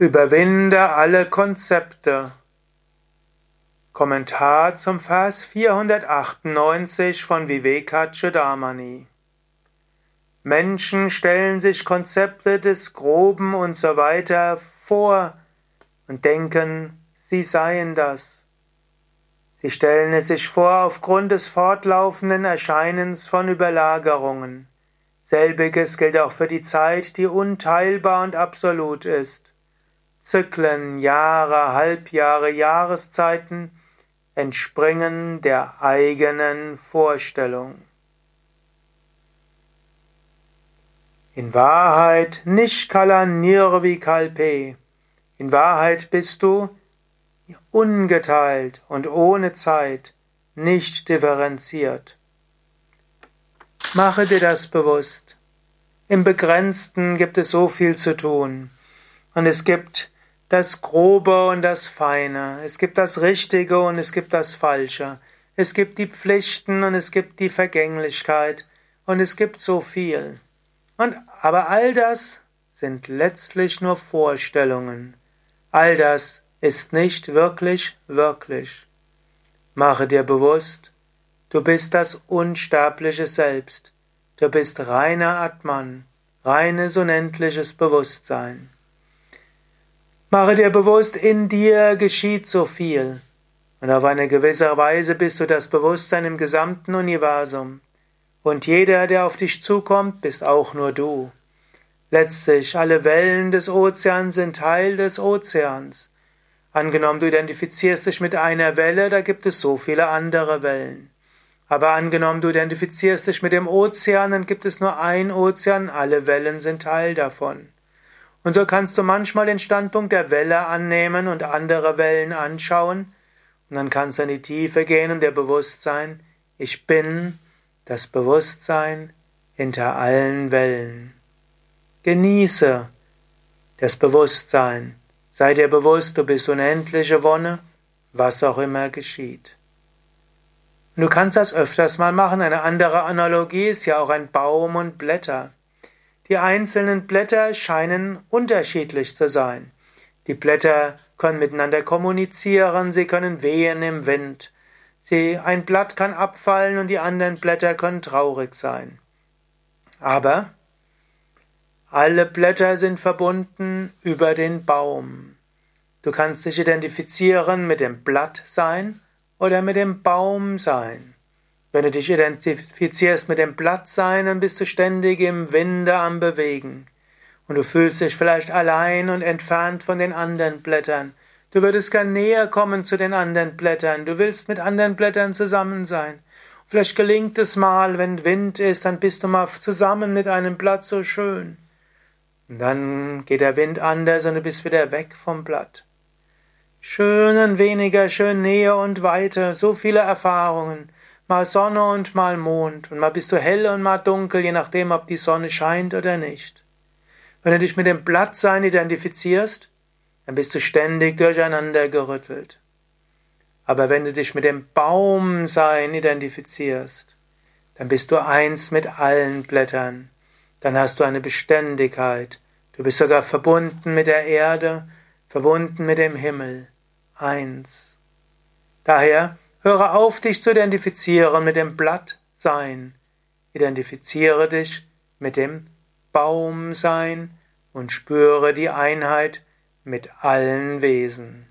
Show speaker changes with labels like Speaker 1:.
Speaker 1: Überwinde alle Konzepte. Kommentar zum Vers 498 von Vivekachudamani. Menschen stellen sich Konzepte des Groben und so weiter vor und denken, sie seien das. Sie stellen es sich vor aufgrund des fortlaufenden Erscheinens von Überlagerungen. Selbiges gilt auch für die Zeit, die unteilbar und absolut ist. Zyklen, Jahre, Halbjahre, Jahreszeiten entspringen der eigenen Vorstellung. In Wahrheit Nishkala Nirvikalpe. In Wahrheit bist du ungeteilt und ohne Zeit, nicht differenziert. Mache dir das bewusst. Im Begrenzten gibt es so viel zu tun. Und es gibt das Grobe und das Feine. Es gibt das Richtige und es gibt das Falsche. Es gibt die Pflichten und es gibt die Vergänglichkeit. Und es gibt so viel. Und, aber all das sind letztlich nur Vorstellungen. All das ist nicht wirklich wirklich. Mache dir bewusst, du bist das unsterbliche Selbst. Du bist reiner Atman, reines unendliches Bewusstsein. Mache dir bewusst, in dir geschieht so viel. Und auf eine gewisse Weise bist du das Bewusstsein im gesamten Universum. Und jeder, der auf dich zukommt, bist auch nur du. Letztlich, alle Wellen des Ozeans sind Teil des Ozeans. Angenommen, du identifizierst dich mit einer Welle, da gibt es so viele andere Wellen. Aber angenommen, du identifizierst dich mit dem Ozean, dann gibt es nur ein Ozean, alle Wellen sind Teil davon. Und so kannst du manchmal den Standpunkt der Welle annehmen und andere Wellen anschauen, und dann kannst du in die Tiefe gehen und dir bewusst sein, ich bin das Bewusstsein hinter allen Wellen. Genieße das Bewusstsein. Sei dir bewusst, du bist unendliche Wonne, was auch immer geschieht. Und du kannst das öfters mal machen. Eine andere Analogie ist ja auch ein Baum und Blätter. Die einzelnen Blätter scheinen unterschiedlich zu sein. Die Blätter können miteinander kommunizieren, sie können wehen im Wind. Sie, ein Blatt kann abfallen und die anderen Blätter können traurig sein. Aber alle Blätter sind verbunden über den Baum. Du kannst dich identifizieren mit dem Blatt sein oder mit dem Baum sein. Wenn du dich identifizierst mit dem Blattsein, dann bist du ständig im Winde am Bewegen. Und du fühlst dich vielleicht allein und entfernt von den anderen Blättern. Du würdest gern näher kommen zu den anderen Blättern. Du willst mit anderen Blättern zusammen sein. Vielleicht gelingt es mal, wenn Wind ist, dann bist du mal zusammen mit einem Blatt so schön. Und dann geht der Wind anders und du bist wieder weg vom Blatt. Schön und weniger schön näher und weiter, so viele Erfahrungen mal Sonne und mal Mond, und mal bist du hell und mal dunkel, je nachdem, ob die Sonne scheint oder nicht. Wenn du dich mit dem Blattsein identifizierst, dann bist du ständig durcheinander gerüttelt. Aber wenn du dich mit dem Baumsein identifizierst, dann bist du eins mit allen Blättern, dann hast du eine Beständigkeit, du bist sogar verbunden mit der Erde, verbunden mit dem Himmel, eins. Daher Höre auf, dich zu identifizieren mit dem Blattsein. Identifiziere dich mit dem Baumsein und spüre die Einheit mit allen Wesen.